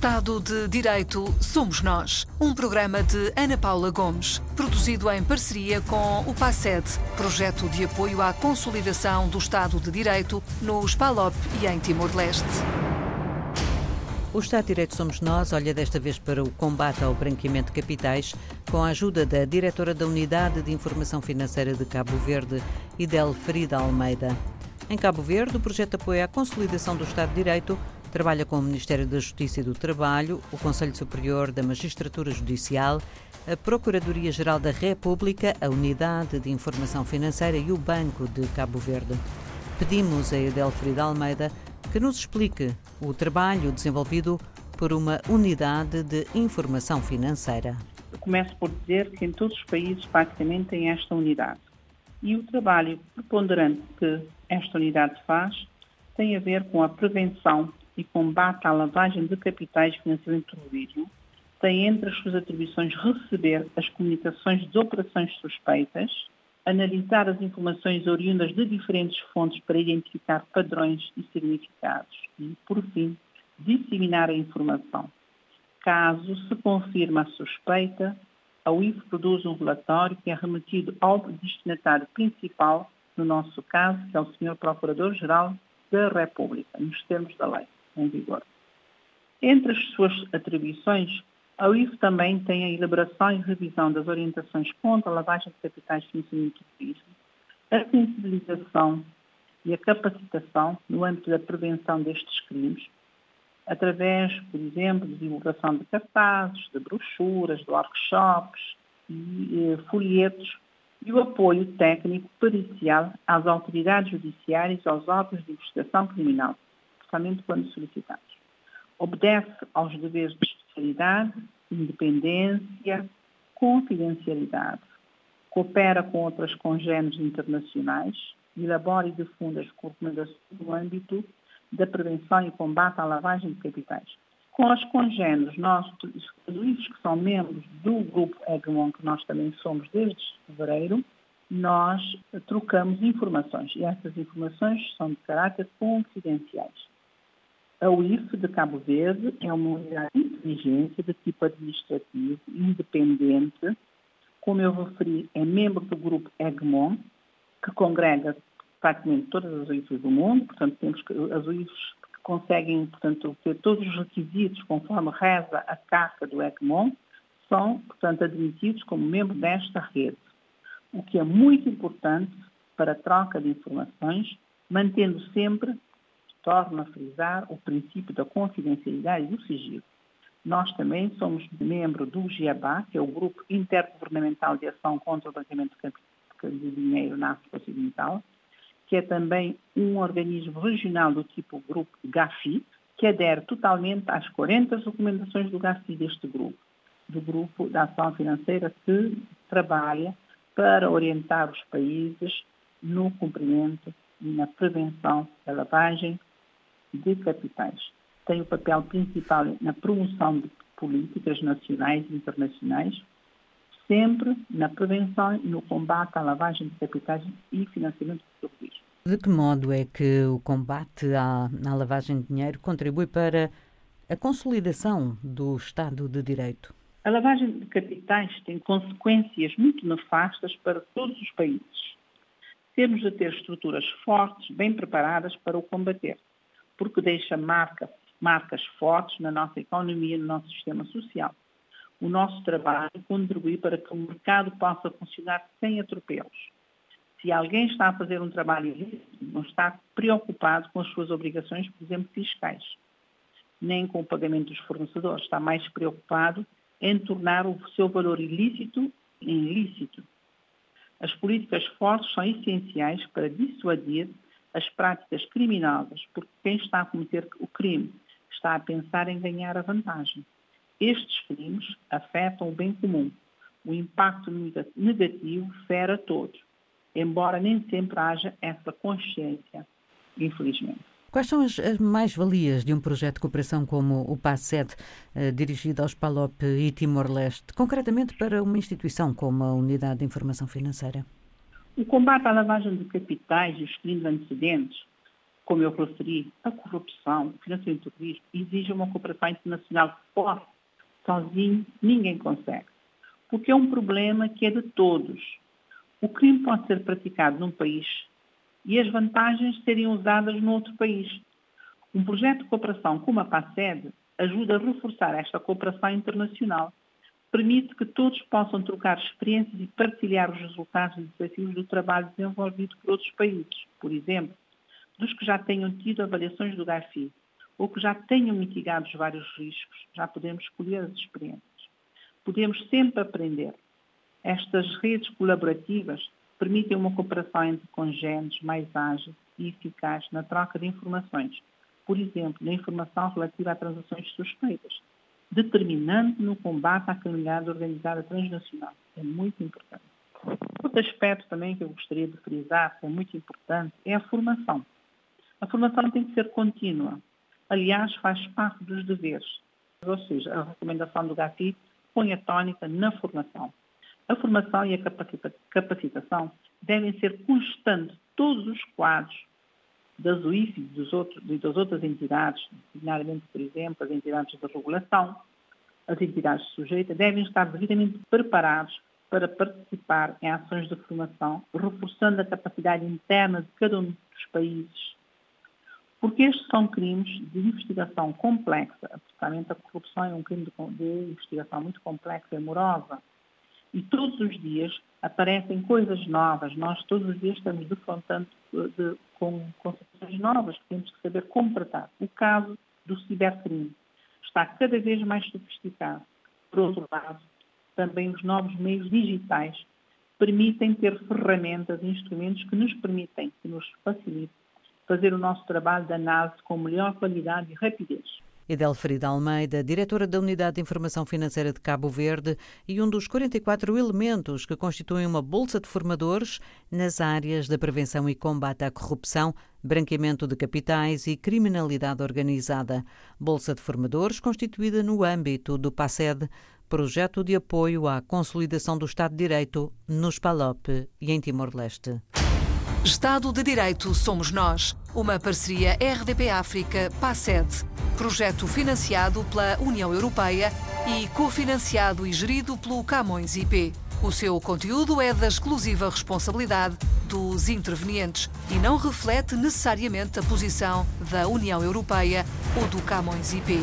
Estado de Direito Somos Nós. Um programa de Ana Paula Gomes, produzido em parceria com o PASED, projeto de apoio à consolidação do Estado de Direito nos PALOP e em Timor-Leste. O Estado de Direito Somos Nós olha desta vez para o combate ao branqueamento de capitais com a ajuda da diretora da Unidade de Informação Financeira de Cabo Verde, Idelfrida Almeida. Em Cabo Verde, o projeto apoia a consolidação do Estado de Direito Trabalha com o Ministério da Justiça e do Trabalho, o Conselho Superior da Magistratura Judicial, a Procuradoria-Geral da República, a Unidade de Informação Financeira e o Banco de Cabo Verde. Pedimos a Edelfrida Almeida que nos explique o trabalho desenvolvido por uma unidade de informação financeira. Eu começo por dizer que em todos os países praticamente tem esta unidade. E o trabalho preponderante que esta unidade faz tem a ver com a prevenção e combate à lavagem de capitais e financiamento do terrorismo, tem entre as suas atribuições receber as comunicações de operações suspeitas, analisar as informações oriundas de diferentes fontes para identificar padrões e significados e, por fim, disseminar a informação. Caso se confirme a suspeita, a UIF produz um relatório que é remetido ao destinatário principal, no nosso caso, que é o Sr. Procurador-Geral da República, nos termos da lei em vigor. Entre as suas atribuições, a UIF também tem a elaboração e revisão das orientações contra a lavagem de capitais e financiamento do turismo, a sensibilização e a capacitação no âmbito da prevenção destes crimes, através, por exemplo, de divulgação de cartazes, de brochuras, de workshops e eh, folhetos e o apoio técnico pericial às autoridades judiciárias e aos órgãos de investigação criminal, especialmente quando solicitados. Obedece aos deveres de especialidade, independência, confidencialidade. Coopera com outras congêneres internacionais, elabora e difunde as recomendações no âmbito da prevenção e combate à lavagem de capitais. Com as congêneres, nós, os que são membros do grupo Egmont, que nós também somos desde fevereiro, nós trocamos informações e essas informações são de caráter confidenciais. A UIF de Cabo Verde é uma unidade de inteligência de tipo administrativo, independente. Como eu referi, é membro do grupo EGMON, que congrega praticamente todas as UIFs do mundo, portanto, temos as UIFs que conseguem, portanto, ter todos os requisitos conforme reza a carta do EGMON, são, portanto, admitidos como membro desta rede, o que é muito importante para a troca de informações, mantendo sempre torno a frisar o princípio da confidencialidade e do sigilo. Nós também somos membro do GIABA, que é o Grupo Intergovernamental de Ação contra o Branqueamento de Dinheiro na África Ocidental, que é também um organismo regional do tipo Grupo GAFI, que adere totalmente às 40 recomendações do GAFI deste grupo, do Grupo da Ação Financeira que trabalha para orientar os países no cumprimento e na prevenção da lavagem de capitais. Tem o papel principal na promoção de políticas nacionais e internacionais, sempre na prevenção e no combate à lavagem de capitais e financiamento do terrorismo. De que modo é que o combate à, à lavagem de dinheiro contribui para a consolidação do Estado de Direito? A lavagem de capitais tem consequências muito nefastas para todos os países. Temos de ter estruturas fortes, bem preparadas para o combater porque deixa marca, marcas fortes na nossa economia, no nosso sistema social. O nosso trabalho contribui para que o mercado possa funcionar sem atropelos. Se alguém está a fazer um trabalho ilícito, não está preocupado com as suas obrigações, por exemplo, fiscais, nem com o pagamento dos fornecedores, está mais preocupado em tornar o seu valor ilícito em ilícito. As políticas fortes são essenciais para dissuadir as práticas criminosas, porque quem está a cometer o crime está a pensar em ganhar a vantagem. Estes crimes afetam o bem comum. O impacto negativo fere a todos, embora nem sempre haja essa consciência, infelizmente. Quais são as, mais-valias de um projeto de cooperação como o PASSET, eh, dirigido aos PALOP e Timor-Leste, concretamente para uma instituição como a Unidade de Informação Financeira? O combate à lavagem de capitais e os crimes antecedentes como eu referi, a corrupção, o financiamento do terrorismo, exige uma cooperação internacional forte. Sozinho, ninguém consegue. Porque é um problema que é de todos. O crime pode ser praticado num país e as vantagens seriam usadas no outro país. Um projeto de cooperação como a PACED ajuda a reforçar esta cooperação internacional. Permite que todos possam trocar experiências e partilhar os resultados e desafios do trabalho desenvolvido por outros países. Por exemplo, dos que já tenham tido avaliações do GAFI ou que já tenham mitigado os vários riscos, já podemos escolher as experiências. Podemos sempre aprender. Estas redes colaborativas permitem uma cooperação entre congêneres mais ágil e eficaz na troca de informações, por exemplo, na informação relativa a transações suspeitas, determinante no combate à criminalidade organizada transnacional. É muito importante. Outro aspecto também que eu gostaria de frisar, que é muito importante, é a formação. A formação tem que ser contínua. Aliás, faz parte dos deveres. Ou seja, a recomendação do GAFI põe a tónica na formação. A formação e a capacitação devem ser constantes todos os quadros das UIF e das outras entidades, designadamente, por exemplo, as entidades de regulação, as entidades sujeitas, devem estar devidamente preparados para participar em ações de formação, reforçando a capacidade interna de cada um dos países porque estes são crimes de investigação complexa. Precisamente a corrupção é um crime de, de investigação muito complexa e morosa. E todos os dias aparecem coisas novas. Nós todos os dias estamos defrontando de, com, com novas que temos que saber como tratar. O caso do cibercrime está cada vez mais sofisticado. Por outro lado, também os novos meios digitais permitem ter ferramentas e instrumentos que nos permitem, que nos facilitem fazer o nosso trabalho de análise com melhor qualidade e rapidez. Edelfrida Almeida, diretora da Unidade de Informação Financeira de Cabo Verde e um dos 44 elementos que constituem uma bolsa de formadores nas áreas da prevenção e combate à corrupção, branqueamento de capitais e criminalidade organizada. Bolsa de formadores constituída no âmbito do PACED, projeto de apoio à consolidação do Estado de Direito nos PALOP e em Timor-Leste. Estado de Direito Somos Nós, uma parceria RDP-África-PACED, projeto financiado pela União Europeia e cofinanciado e gerido pelo Camões IP. O seu conteúdo é da exclusiva responsabilidade dos intervenientes e não reflete necessariamente a posição da União Europeia ou do Camões IP.